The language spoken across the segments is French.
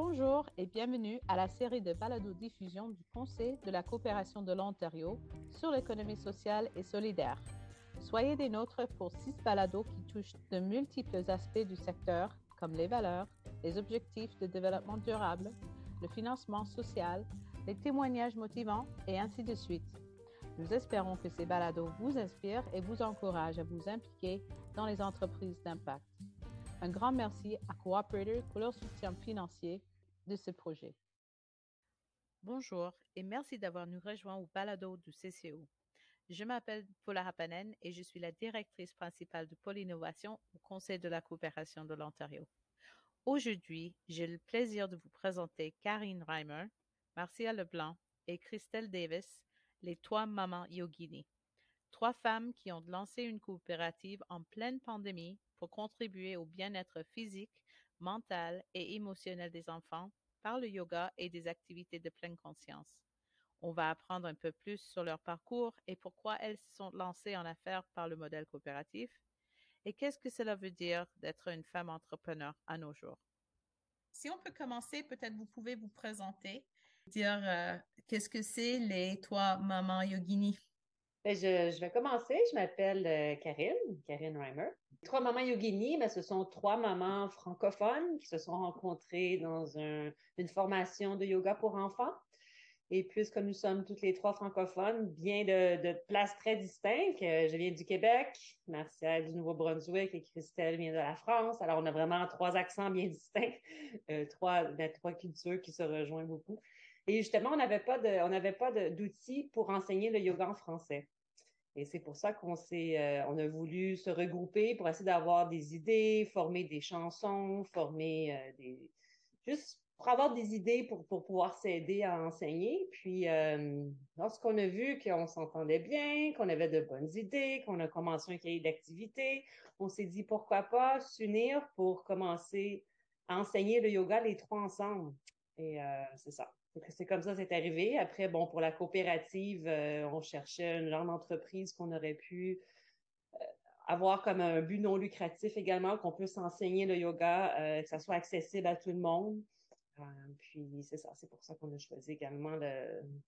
Bonjour et bienvenue à la série de balado-diffusion du Conseil de la coopération de l'Ontario sur l'économie sociale et solidaire. Soyez des nôtres pour six balados qui touchent de multiples aspects du secteur, comme les valeurs, les objectifs de développement durable, le financement social, les témoignages motivants et ainsi de suite. Nous espérons que ces balados vous inspirent et vous encouragent à vous impliquer dans les entreprises d'impact. Un grand merci à Cooperator pour leur soutien financier de ce projet. Bonjour et merci d'avoir nous rejoint au balado du CCO. Je m'appelle Paula Hapanen et je suis la directrice principale de Pôle Innovation au Conseil de la coopération de l'Ontario. Aujourd'hui, j'ai le plaisir de vous présenter Karine Reimer, Marcia Leblanc et Christelle Davis, les trois mamans yogini. Trois femmes qui ont lancé une coopérative en pleine pandémie pour contribuer au bien-être physique, mental et émotionnel des enfants par le yoga et des activités de pleine conscience. On va apprendre un peu plus sur leur parcours et pourquoi elles se sont lancées en affaires par le modèle coopératif et qu'est-ce que cela veut dire d'être une femme entrepreneur à nos jours. Si on peut commencer, peut-être vous pouvez vous présenter, dire euh, qu'est-ce que c'est les trois mamans yogini? Ben, je, je, vais commencer. Je m'appelle euh, Karine, Karine Reimer. Trois mamans yogini, mais ce sont trois mamans francophones qui se sont rencontrées dans un, une formation de yoga pour enfants. Et puisque nous sommes toutes les trois francophones, bien de, places très distinctes, euh, je viens du Québec, Martial du Nouveau-Brunswick et Christelle vient de la France. Alors, on a vraiment trois accents bien distincts, euh, trois, ben, trois cultures qui se rejoignent beaucoup. Et justement, on n'avait pas d'outils pour enseigner le yoga en français. Et c'est pour ça qu'on s'est, euh, on a voulu se regrouper pour essayer d'avoir des idées, former des chansons, former euh, des, juste pour avoir des idées pour, pour pouvoir s'aider à enseigner. Puis, euh, lorsqu'on a vu qu'on s'entendait bien, qu'on avait de bonnes idées, qu'on a commencé un cahier d'activités, on s'est dit pourquoi pas s'unir pour commencer à enseigner le yoga les trois ensemble. Et c'est ça. C'est comme ça c'est arrivé. Après, bon, pour la coopérative, euh, on cherchait une genre d'entreprise qu'on aurait pu euh, avoir comme un but non lucratif également, qu'on puisse enseigner le yoga, euh, que ça soit accessible à tout le monde. puis c'est ça, c'est pour ça qu'on a choisi également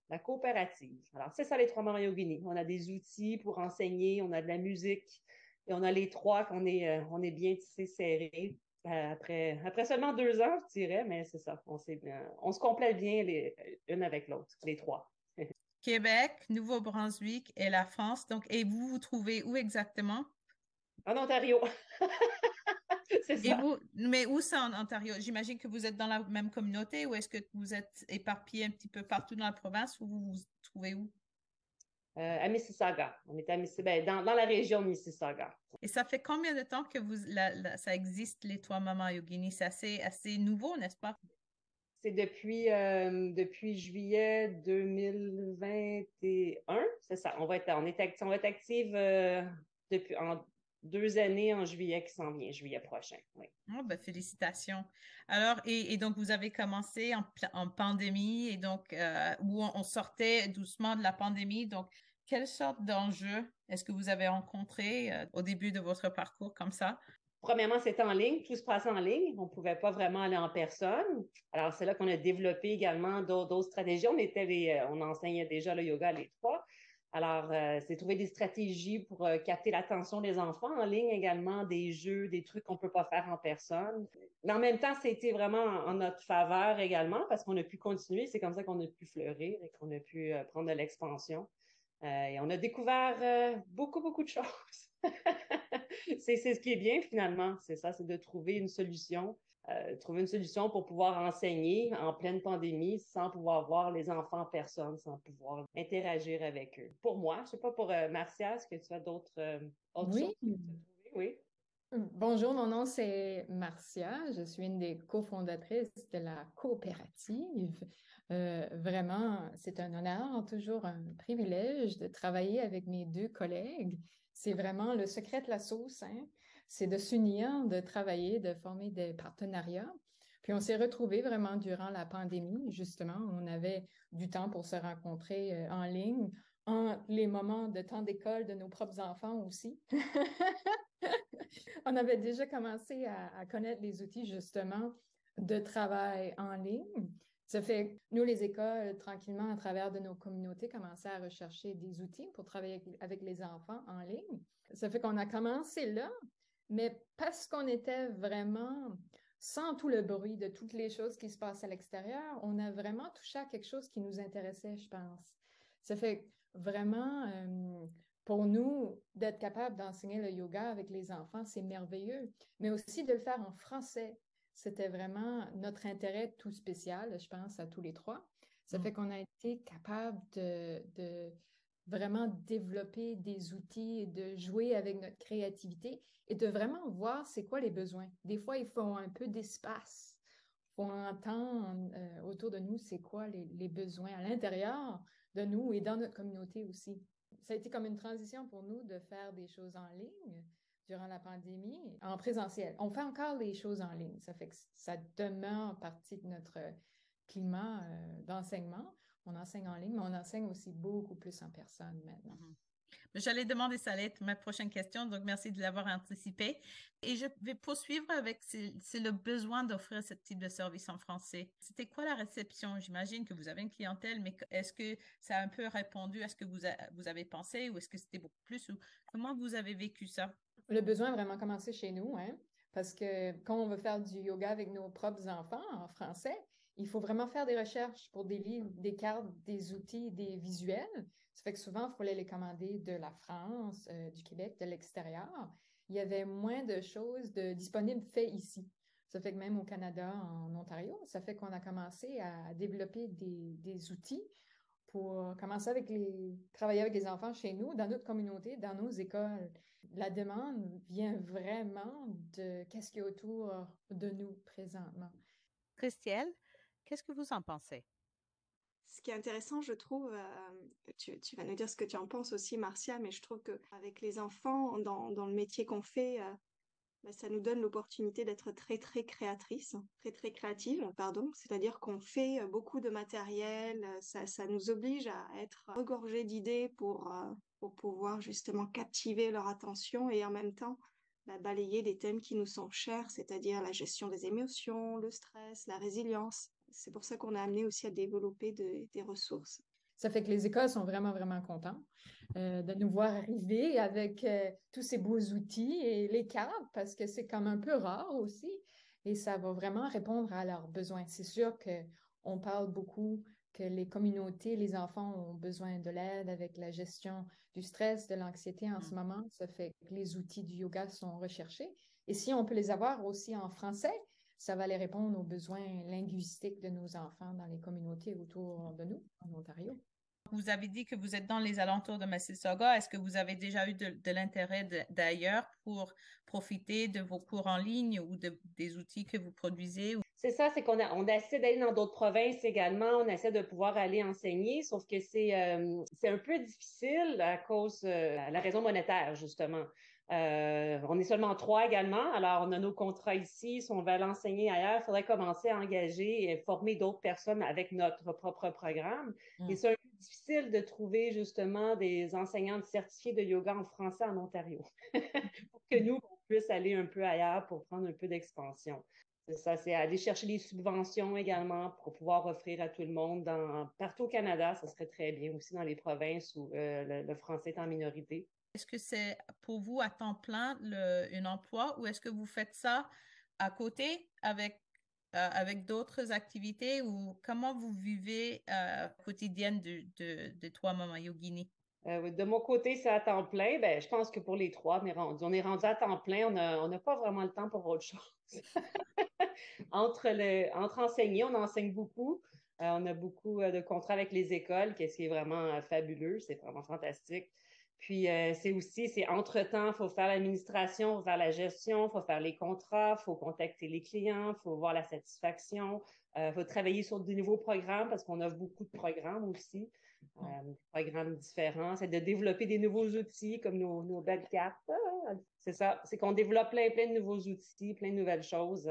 la coopérative. Alors, c'est ça les trois Mario Yogini. On a des outils pour enseigner, on a de la musique et on a les trois qu'on est, on est bien tissés serrés après, après seulement deux ans, je dirais, mais c'est ça. On, on se complète bien les, une avec l'autre, les trois. Québec, Nouveau-Brunswick et la France. Donc, et vous vous trouvez où exactement? En Ontario. c'est ça. vous, mais où ça en Ontario? J'imagine que vous êtes dans la même communauté ou est-ce que vous êtes éparpillé un petit peu partout dans la province ou vous vous trouvez où? Euh, à Mississauga. On est à ben, dans, dans, la région de Mississauga. Et ça fait combien de temps que vous, ça existe, les trois mamans yogini? C'est assez, assez nouveau, n'est-ce pas? C'est depuis, euh, depuis juillet 2021, c'est ça. On va être, on est, on va être active euh, depuis en deux années en juillet qui s'en vient, juillet prochain. Oui. Oh, ben, félicitations. Alors, et, et, donc, vous avez commencé en, en pandémie et donc, euh, où on, sortait doucement de la pandémie. Donc, quelle sorte d'enjeux est-ce que vous avez rencontré euh, au début de votre parcours comme ça? Premièrement, c'était en ligne, tout se passait en ligne. On ne pouvait pas vraiment aller en personne. Alors, c'est là qu'on a développé également d'autres stratégies. On était les, euh, on enseignait déjà le yoga les trois. Alors, euh, c'est trouver des stratégies pour euh, capter l'attention des enfants en ligne également, des jeux, des trucs qu'on peut pas faire en personne. Mais en même temps, c'était vraiment en, notre faveur également parce qu'on a pu continuer. C'est comme ça qu'on a pu fleurir et qu'on a pu euh, prendre de l'expansion. et on a découvert beaucoup, beaucoup de choses. c'est ce qui est bien finalement, c'est ça, c'est de trouver une solution euh, trouver une solution pour pouvoir enseigner en pleine pandémie sans pouvoir voir les enfants en personne, sans pouvoir interagir avec eux. Pour moi, je ne sais pas pour euh, Marcia, est-ce que tu as d'autres euh, oui. Oui. Bonjour, mon nom c'est Marcia. Je suis une des cofondatrices de la coopérative. vraiment, c'est un honneur, toujours un privilège de travailler avec mes deux collègues. C'est vraiment le secret de la sauce. Hein? C'est de s'unir, de travailler, de former des partenariats. Puis on s'est retrouvés vraiment durant la pandémie, justement. On avait du temps pour se rencontrer euh, en ligne, en les moments de temps d'école de nos propres enfants aussi. on avait déjà commencé à, connaître les outils, justement, de travail en ligne. Ça fait nous, les écoles, tranquillement, à travers de nos communautés, commençaient à rechercher des outils pour travailler avec les enfants en ligne. Ça fait qu'on a commencé là, mais parce qu'on était vraiment sans tout le bruit de toutes les choses qui se passent à l'extérieur, on a vraiment touché à quelque chose qui nous intéressait, je pense. Ça fait vraiment, euh, pour nous, d'être capable d'enseigner le yoga avec les enfants, c'est merveilleux, mais aussi de le faire en français. C'était vraiment notre intérêt tout spécial, je pense, à tous les trois. Ça mm. fait qu'on a été capable de, de, vraiment développer des outils, de jouer avec notre créativité et de vraiment voir c'est quoi les besoins. Des fois, il faut un peu d'espace. Il faut entendre euh, autour de nous c'est quoi les, besoins à l'intérieur de nous et dans notre communauté aussi. Ça a été comme une transition pour nous de faire des choses en ligne durant la pandémie en présentiel. On fait encore les choses en ligne. Ça fait que ça demeure partie de notre climat euh, d'enseignement. On enseigne en ligne, mais on enseigne aussi beaucoup plus en personne maintenant. Mm-hmm. J'allais demander, ça allait être ma prochaine question, donc merci de l'avoir anticipé. Et je vais poursuivre avec, c'est le besoin d'offrir ce type de service en français. C'était quoi la réception? J'imagine que vous avez une clientèle, mais est-ce que ça a un peu répondu à ce que vous, vous avez pensé ou est-ce que c'était beaucoup plus? Ou comment vous avez vécu ça? Le besoin a vraiment commencé chez nous, hein? parce que quand on veut faire du yoga avec nos propres enfants en français, il faut vraiment faire des recherches pour des livres, des cartes, des outils, des visuels. Ça fait que souvent, il fallait les commander de la France, euh, du Québec, de l'extérieur. Il y avait moins de choses disponibles faites ici. Ça fait que même au Canada, en Ontario, ça fait qu'on a commencé à développer des, des, outils pour commencer avec les, travailler avec les enfants chez nous, dans notre communauté, dans nos écoles. La demande vient vraiment de qu'est-ce qui est autour de nous présentement. Christielle, qu'est-ce que vous en pensez? Ce qui est intéressant, je trouve, euh, tu, vas nous dire ce que tu en penses aussi, Marcia, mais je trouve qu'avec les enfants, dans, le métier qu'on fait, euh, bah, ça nous donne l'opportunité d'être très, très créatrice, très, très créative, pardon. C'est-à-dire qu'on fait beaucoup de matériel, ça, nous oblige à être regorgé d'idées pour, euh, pour pouvoir justement captiver leur attention et en même temps bah, balayer des thèmes qui nous sont chers, c'est-à-dire la gestion des émotions, le stress, la résilience c'est pour ça qu'on a amené aussi à développer des ressources. Ça fait que les écoles sont vraiment, vraiment contents euh, de nous voir arriver avec euh, tous ces beaux outils et les cartes parce que c'est comme un peu rare aussi et ça va vraiment répondre à leurs besoins. C'est sûr qu'on parle beaucoup que les communautés, les enfants ont besoin de l'aide avec la gestion du stress, de l'anxiété en ce mm. moment. Ça fait que les outils du yoga sont recherchés. Et si on peut les avoir aussi en français, ça va aller répondre aux besoins linguistiques de nos enfants dans les communautés autour de nous, en Ontario. Vous avez dit que vous êtes dans les alentours de Mississauga. Est-ce que vous avez déjà eu de, l'intérêt d'ailleurs pour profiter de vos cours en ligne ou de, des outils que vous produisez? C'est ça, c'est qu'on on essaie d'aller dans d'autres provinces également. On essaie de pouvoir aller enseigner, sauf que c'est euh, un peu difficile à cause de euh, la raison monétaire, justement. Euh, on est seulement trois également. Alors, on a nos contrats ici. Si on veut l'enseigner ailleurs, il faudrait commencer à engager et former d'autres personnes avec notre propre programme. Mm. Et c'est un peu difficile de trouver justement des enseignantes certifiées de yoga en français en Ontario pour que nous, on puisse aller un peu ailleurs pour prendre un peu d'expansion. C'est ça, c'est aller chercher les subventions également pour pouvoir offrir à tout le monde. Dans, partout au Canada, ça serait très bien, aussi dans les provinces où euh, le français est en minorité. Est-ce que c'est pour vous à temps plein le, un emploi ou est-ce que vous faites ça à côté avec, euh, avec d'autres activités ou comment vous vivez euh, quotidienne de, de, de toi, Maman Yogini? Euh, de mon côté, c'est à temps plein. Ben, je pense que pour les trois, on est rendu, on est rendu à temps plein. On n'a pas vraiment le temps pour autre chose. entre, le, entre enseigner, on enseigne beaucoup. on a beaucoup de contrats avec les écoles, ce qui est vraiment fabuleux. C'est vraiment fantastique. Puis euh, c'est aussi, c'est entre-temps, il faut faire l'administration, il faut faire la gestion, il faut faire les contrats, il faut contacter les clients, il faut voir la satisfaction, il euh, faut travailler sur de nouveaux programmes parce qu'on offre beaucoup de programmes aussi, euh, programmes différents. C'est de développer des nouveaux outils comme nos, nos belles cartes. C'est ça, c'est qu'on développe plein, plein de nouveaux outils, plein de nouvelles choses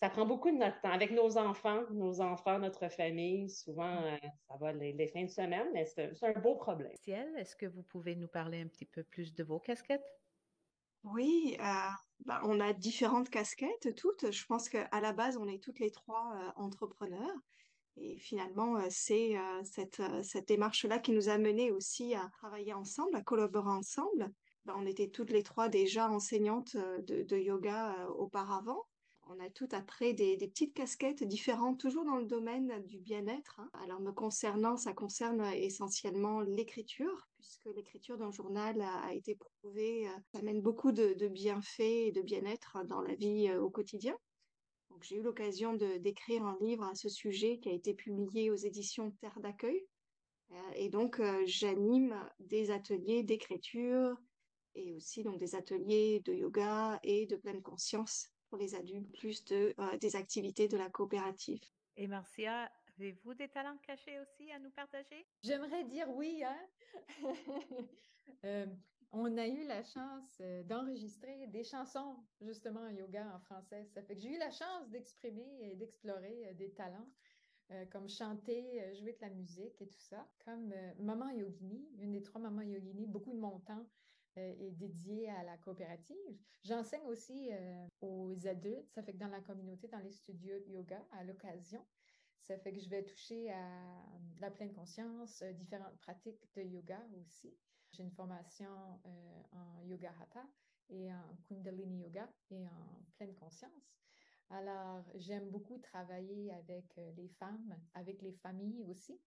ça prend beaucoup de notre temps. Avec nos enfants, nos enfants, notre famille, souvent, mm. euh, ça va les, fins de semaine, mais c'est un beau problème. Ciel, est-ce que vous pouvez nous parler un petit peu plus de vos casquettes? Oui, bah, on a différentes casquettes toutes. Je pense qu'à la base, on est toutes les trois entrepreneurs. Et finalement, c'est cette, cette démarche-là qui nous a menés aussi à travailler ensemble, à collaborer ensemble. Bah, on était toutes les trois déjà enseignantes de, de yoga auparavant on a tout après des, petites casquettes différentes, toujours dans le domaine du bien-être. Hein. Alors, me concernant, ça concerne essentiellement l'écriture, puisque l'écriture d'un journal a, été prouvée, euh, ça amène beaucoup de, bienfaits et de bien-être dans la vie euh, au quotidien. Donc, j'ai eu l'occasion d'écrire un livre à ce sujet qui a été publié aux éditions Terre d'accueil. Euh, et donc, j'anime des ateliers d'écriture et aussi donc des ateliers de yoga et de pleine conscience pour les adultes, plus de, euh, des activités de la coopérative. Et Marcia, avez-vous des talents cachés aussi à nous partager? J'aimerais dire oui, hein? Euh, on a eu la chance euh, d'enregistrer des chansons justement en yoga en français. Ça fait que j'ai eu la chance d'exprimer et d'explorer des talents comme chanter, jouer de la musique et tout ça. Comme Maman Yogini, une des trois Maman Yogini, beaucoup de mon temps est dédié à la coopérative. J'enseigne aussi euh, aux adultes, ça fait que dans la communauté, dans les studios yoga, à l'occasion, ça fait que je vais toucher à la pleine conscience, euh, différentes pratiques de yoga aussi. J'ai une formation en yoga hatha et en kundalini yoga et en pleine conscience. Alors, j'aime beaucoup travailler avec les femmes, avec les familles aussi.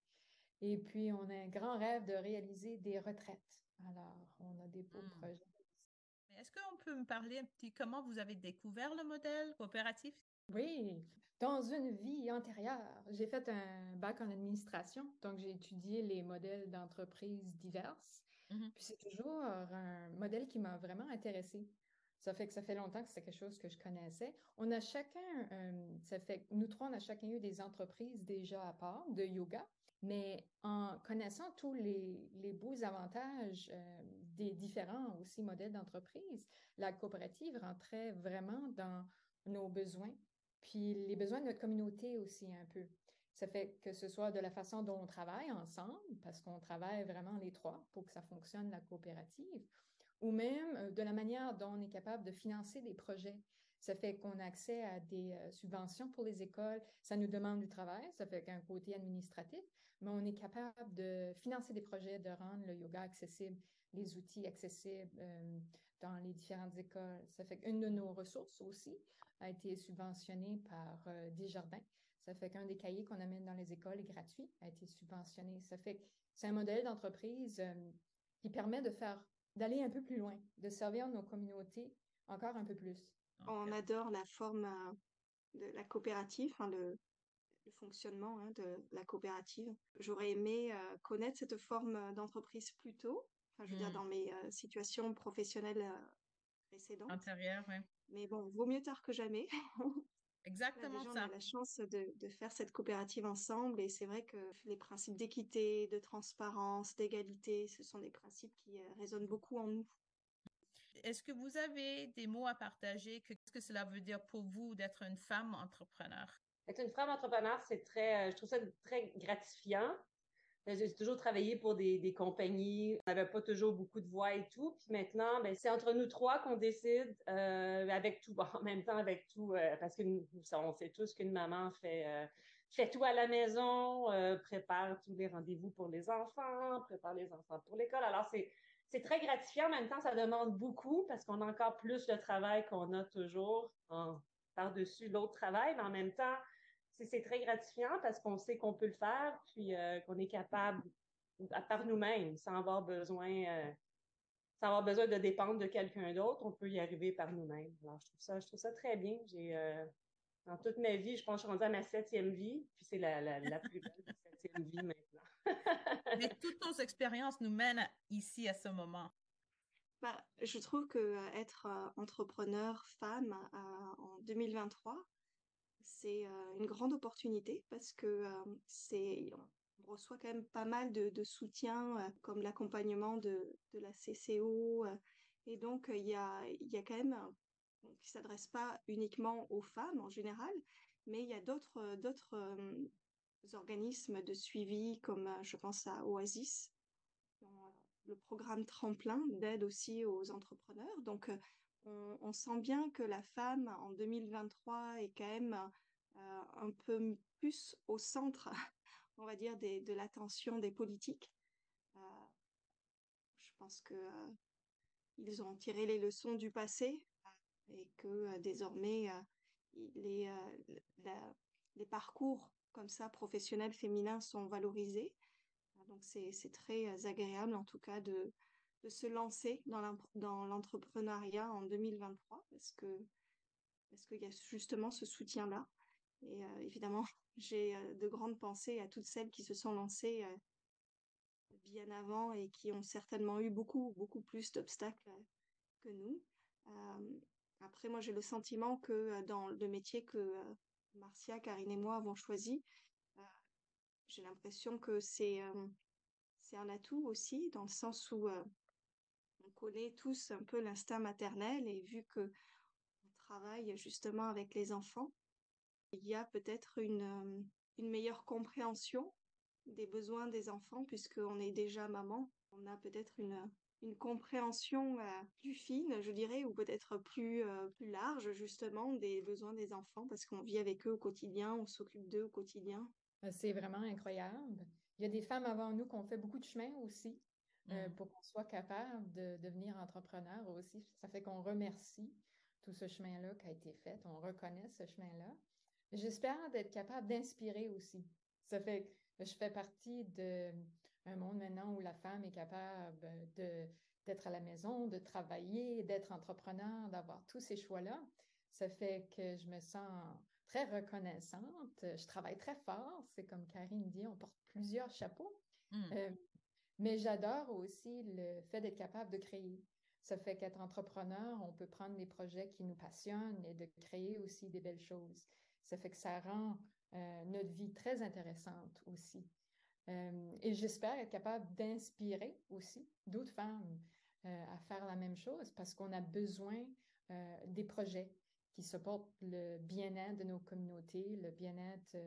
Et puis, on a un grand rêve de réaliser des retraites alors, on a des beaux hmm. projets. Est-ce qu'on peut me parler un petit comment vous avez découvert le modèle coopératif? Oui, dans une vie antérieure, j'ai fait un bac en administration, donc j'ai étudié les modèles d'entreprises diverses. Mm-hmm. Puis c'est toujours un modèle qui m'a vraiment intéressée. Ça fait que ça fait longtemps que c'est quelque chose que je connaissais. On a chacun, euh, ça fait nous trois, on a chacun eu des entreprises déjà à part de yoga. Mais en connaissant tous les, beaux avantages euh, des différents aussi modèles d'entreprise, la coopérative rentrait vraiment dans nos besoins, puis les besoins de notre communauté aussi un peu. Ça fait que ce soit de la façon dont on travaille ensemble, parce qu'on travaille vraiment les trois pour que ça fonctionne, la coopérative, ou même euh, de la manière dont on est capable de financer des projets. Ça fait qu'on a accès à des euh, subventions pour les écoles. Ça nous demande du travail. Ça fait qu'un côté administratif, mais on est capable de financer des projets, de rendre le yoga accessible, les outils accessibles euh, dans les différentes écoles. Ça fait qu'une de nos ressources aussi a été subventionnée par euh, Desjardins. Ça fait qu'un des cahiers qu'on amène dans les écoles est gratuit, a été subventionné. Ça fait que c'est un modèle d'entreprise qui permet de faire, d'aller un peu plus loin, de servir nos communautés encore un peu plus. On adore la forme de la coopérative, hein, le, le fonctionnement hein, de la coopérative. J'aurais aimé euh, connaître cette forme euh, d'entreprise plus tôt, enfin, je veux dire hmm. dans mes euh, situations professionnelles précédentes. Antérieures, oui. Mais bon, vaut mieux tard que jamais. Exactement ça. On a la chance de, de, faire cette coopérative ensemble et c'est vrai que les principes d'équité, de transparence, d'égalité, ce sont des principes qui résonnent beaucoup en nous. Est-ce que vous avez des mots à partager? Qu'est-ce que cela veut dire pour vous d'être une femme entrepreneur? Être une femme entrepreneur, c'est très, euh, je trouve ça très gratifiant. Euh, j'ai toujours travaillé pour des, compagnies. On n'avait pas toujours beaucoup de voix et tout. Puis maintenant, ben, c'est entre nous trois qu'on décide euh, avec tout. En même temps, avec tout, parce que on sait tous qu'une maman fait, fait tout à la maison, prépare tous les rendez-vous pour les enfants, prépare les enfants pour l'école. Alors, c'est, c'est très gratifiant. En même temps, ça demande beaucoup parce qu'on a encore plus de travail qu'on a toujours par-dessus l'autre travail. Mais en même temps, c'est très gratifiant parce qu'on sait qu'on peut le faire, puis euh, qu'on est capable par nous-mêmes, sans avoir besoin, euh, sans avoir besoin de dépendre de quelqu'un d'autre, on peut y arriver par nous-mêmes. Alors, je trouve ça, je trouve ça très bien. J'ai, euh, dans toute ma vie, je pense que je suis rendue à ma septième vie, puis c'est la, la, la, plus belle septième vie maintenant. Mais toutes nos expériences nous mènent ici à ce moment. Bah, je trouve que être entrepreneur femme en 2023, c'est une grande opportunité parce que c'est on reçoit quand même pas mal de, soutien comme l'accompagnement de, la CCO et donc il y a, y a quand même qui s'adresse pas uniquement aux femmes en général mais il y a d'autres d'autres organismes de suivi comme je pense à Oasis le programme tremplin d'aide aussi aux entrepreneurs. Donc on, sent bien que la femme en 2023 est quand même euh, un peu plus au centre, on va dire, de l'attention des politiques. Euh, je pense que ils ont tiré les leçons du passé et que désormais les, les parcours comme ça professionnels féminins sont valorisés. Donc c'est très agréable en tout cas de, de se lancer dans l'entrepreneuriat en 2023 parce que parce qu'il y a justement ce soutien-là. Et euh, évidemment, j'ai euh, de grandes pensées à toutes celles qui se sont lancées euh, bien avant et qui ont certainement eu beaucoup, beaucoup plus d'obstacles que nous. après, moi, j'ai le sentiment que dans le métier que Marcia, Karine et moi avons choisi, j'ai l'impression que c'est c'est un atout aussi, dans le sens où connaît tous un peu l'instinct maternel et vu que on travaille justement avec les enfants, il y a peut-être une, euh, meilleure compréhension des besoins des enfants puisqu'on est déjà maman. On a peut-être une, compréhension euh, plus fine, je dirais, ou peut-être plus, euh, plus large justement des besoins des enfants parce qu'on vit avec eux au quotidien, on s'occupe d'eux au quotidien. C'est vraiment incroyable. Il y a des femmes avant nous qui ont fait beaucoup de chemin aussi. Euh, mm. pour qu'on soit capable de devenir entrepreneur aussi. Ça fait qu'on remercie tout ce chemin-là qui a été fait, on reconnaît ce chemin-là. J'espère d'être capable d'inspirer aussi. Ça fait que je fais partie d'un monde maintenant où la femme est capable de, d'être à la maison, de travailler, d'être entrepreneur, d'avoir tous ces choix-là. Ça fait que je me sens très reconnaissante. Je travaille très fort. C'est comme Karine dit, on porte plusieurs chapeaux. Mm. Euh, mais j'adore aussi le fait d'être capable de créer. Ça fait qu'être entrepreneur, on peut prendre des projets qui nous passionnent et de créer aussi des belles choses. Ça fait que ça rend euh, notre vie très intéressante aussi. Euh, et j'espère être capable d'inspirer aussi d'autres femmes euh, à faire la même chose parce qu'on a besoin des projets qui supportent le bien-être de nos communautés, le bien-être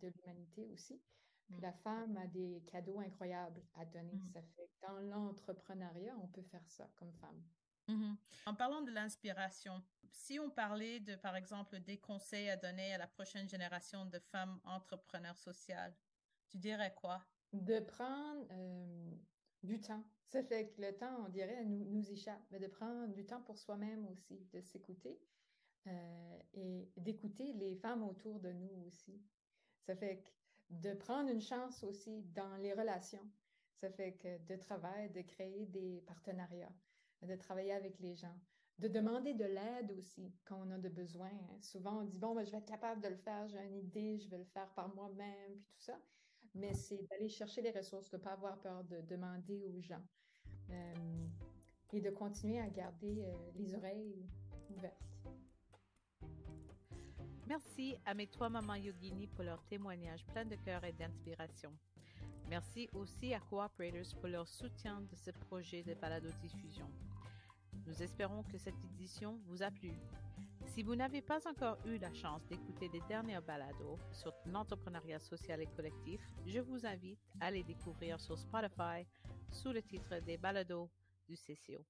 de l'humanité aussi. Mm. la femme a des cadeaux incroyables à donner. Mm. Ça fait que dans l'entrepreneuriat, on peut faire ça comme femme. Mm-hmm. En parlant de l'inspiration, si on parlait de, par exemple, des conseils à donner à la prochaine génération de femmes entrepreneurs sociales, tu dirais quoi? De prendre euh, du temps. Ça fait que le temps, on dirait, nous, nous échappe, mais de prendre du temps pour soi-même aussi, de s'écouter euh, et d'écouter les femmes autour de nous aussi. Ça fait que de prendre une chance aussi dans les relations. Ça fait que de travail, de créer des partenariats, de travailler avec les gens, de demander de l'aide aussi quand on a de besoins. Souvent, on dit, bon, ben, je vais être capable de le faire, j'ai une idée, je vais le faire par moi-même, puis tout ça. Mais c'est d'aller chercher les ressources, de ne pas avoir peur de demander aux gens euh, et de continuer à garder euh, les oreilles ouvertes. Merci à mes trois mamans yogini pour leur témoignage plein de cœur et d'inspiration. Merci aussi à Cooperators pour leur soutien de ce projet de balado-diffusion. Nous espérons que cette édition vous a plu. Si vous n'avez pas encore eu la chance d'écouter les dernières balados sur l'entrepreneuriat social et collectif, je vous invite à les découvrir sur Spotify sous le titre des balados du CCO.